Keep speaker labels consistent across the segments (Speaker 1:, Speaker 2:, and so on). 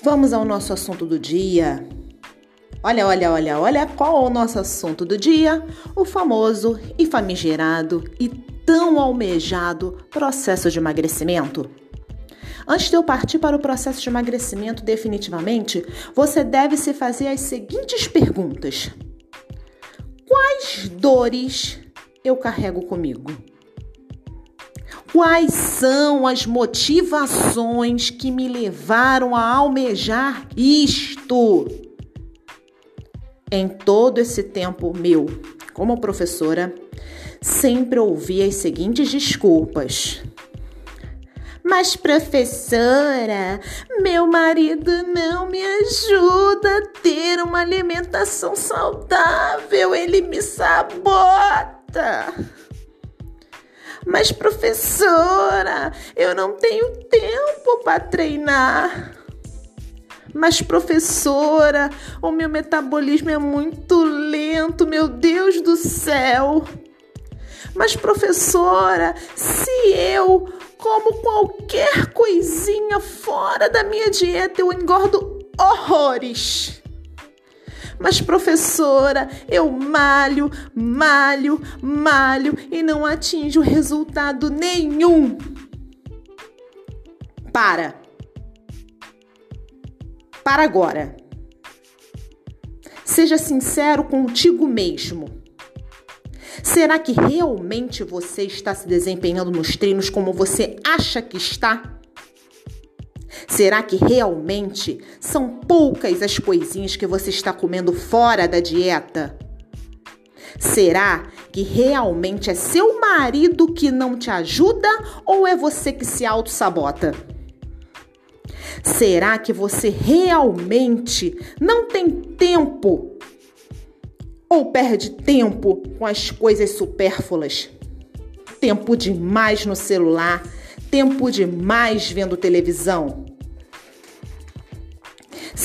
Speaker 1: Vamos ao nosso assunto do dia. Olha, olha, olha, olha qual é o nosso assunto do dia: o famoso e famigerado e tão almejado processo de emagrecimento. Antes de eu partir para o processo de emagrecimento definitivamente, você deve se fazer as seguintes perguntas: Quais dores eu carrego comigo? Quais são as motivações que me levaram a almejar isto? Em todo esse tempo meu como professora, sempre ouvi as seguintes desculpas. Mas, professora, meu marido não me ajuda a ter uma alimentação saudável, ele me sabota. Mas, professora, eu não tenho tempo para treinar. Mas, professora, o meu metabolismo é muito lento, meu Deus do céu. Mas, professora, se eu como qualquer coisinha fora da minha dieta, eu engordo horrores. Mas, professora, eu malho, malho, malho e não atinjo resultado nenhum. Para. Para agora. Seja sincero contigo mesmo. Será que realmente você está se desempenhando nos treinos como você acha que está? Será que realmente são poucas as coisinhas que você está comendo fora da dieta? Será que realmente é seu marido que não te ajuda ou é você que se auto-sabota? Será que você realmente não tem tempo ou perde tempo com as coisas supérfluas? Tempo demais no celular, tempo demais vendo televisão.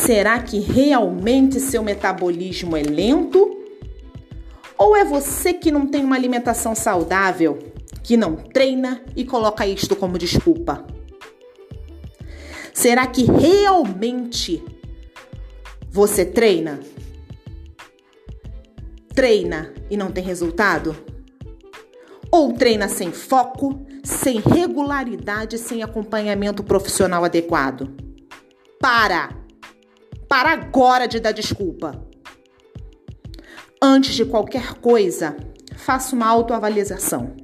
Speaker 1: Será que realmente seu metabolismo é lento? Ou é você que não tem uma alimentação saudável, que não treina e coloca isto como desculpa? Será que realmente você treina? Treina e não tem resultado? Ou treina sem foco, sem regularidade, sem acompanhamento profissional adequado? Para! Para agora de dar desculpa. Antes de qualquer coisa, faça uma autoavaliação.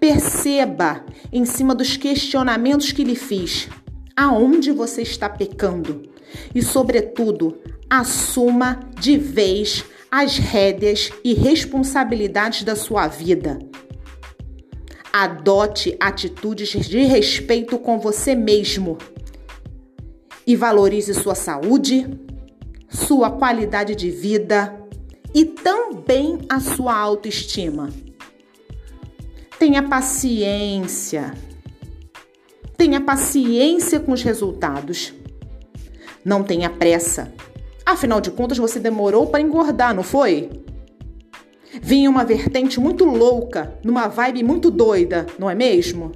Speaker 1: Perceba, em cima dos questionamentos que lhe fiz, aonde você está pecando e, sobretudo, assuma de vez as rédeas e responsabilidades da sua vida. Adote atitudes de respeito com você mesmo e valorize sua saúde, sua qualidade de vida e também a sua autoestima. Tenha paciência. Tenha paciência com os resultados. Não tenha pressa. Afinal de contas, você demorou para engordar, não foi? Vinha uma vertente muito louca, numa vibe muito doida, não é mesmo?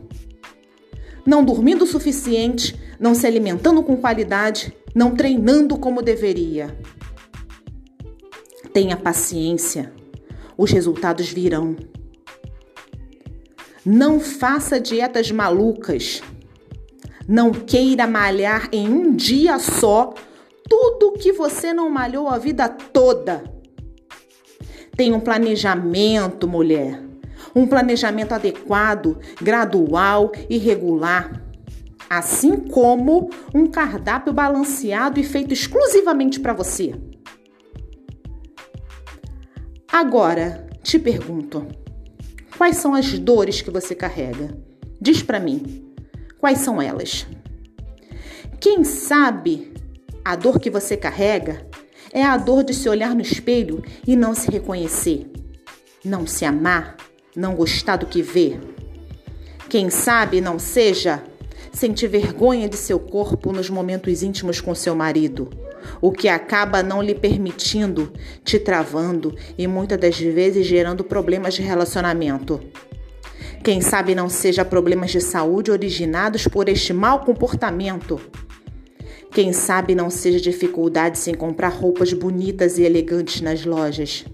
Speaker 1: Não dormindo o suficiente, não se alimentando com qualidade, não treinando como deveria. Tenha paciência, os resultados virão. Não faça dietas malucas. Não queira malhar em um dia só tudo que você não malhou a vida toda. Tenha um planejamento, mulher. Um planejamento adequado, gradual e regular assim como um cardápio balanceado e feito exclusivamente para você. Agora, te pergunto: quais são as dores que você carrega? Diz para mim, quais são elas? Quem sabe a dor que você carrega é a dor de se olhar no espelho e não se reconhecer, não se amar, não gostar do que vê. Quem sabe não seja sentir vergonha de seu corpo nos momentos íntimos com seu marido, o que acaba não lhe permitindo, te travando e muitas das vezes gerando problemas de relacionamento. Quem sabe não seja problemas de saúde originados por este mau comportamento. Quem sabe não seja dificuldade em comprar roupas bonitas e elegantes nas lojas.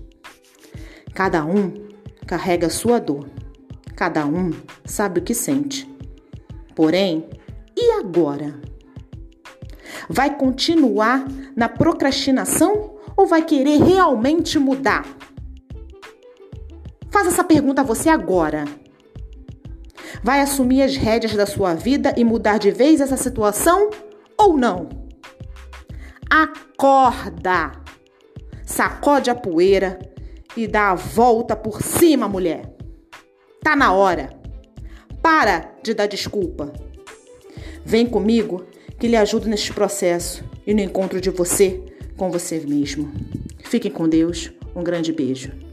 Speaker 1: Cada um carrega sua dor. Cada um sabe o que sente. Porém, e agora? Vai continuar na procrastinação ou vai querer realmente mudar? Faça essa pergunta a você agora. Vai assumir as rédeas da sua vida e mudar de vez essa situação ou não? Acorda! Sacode a poeira e dá a volta por cima, mulher. Tá na hora. Para de dar desculpa. Vem comigo que lhe ajudo neste processo e no encontro de você com você mesmo. Fiquem com Deus. Um grande beijo.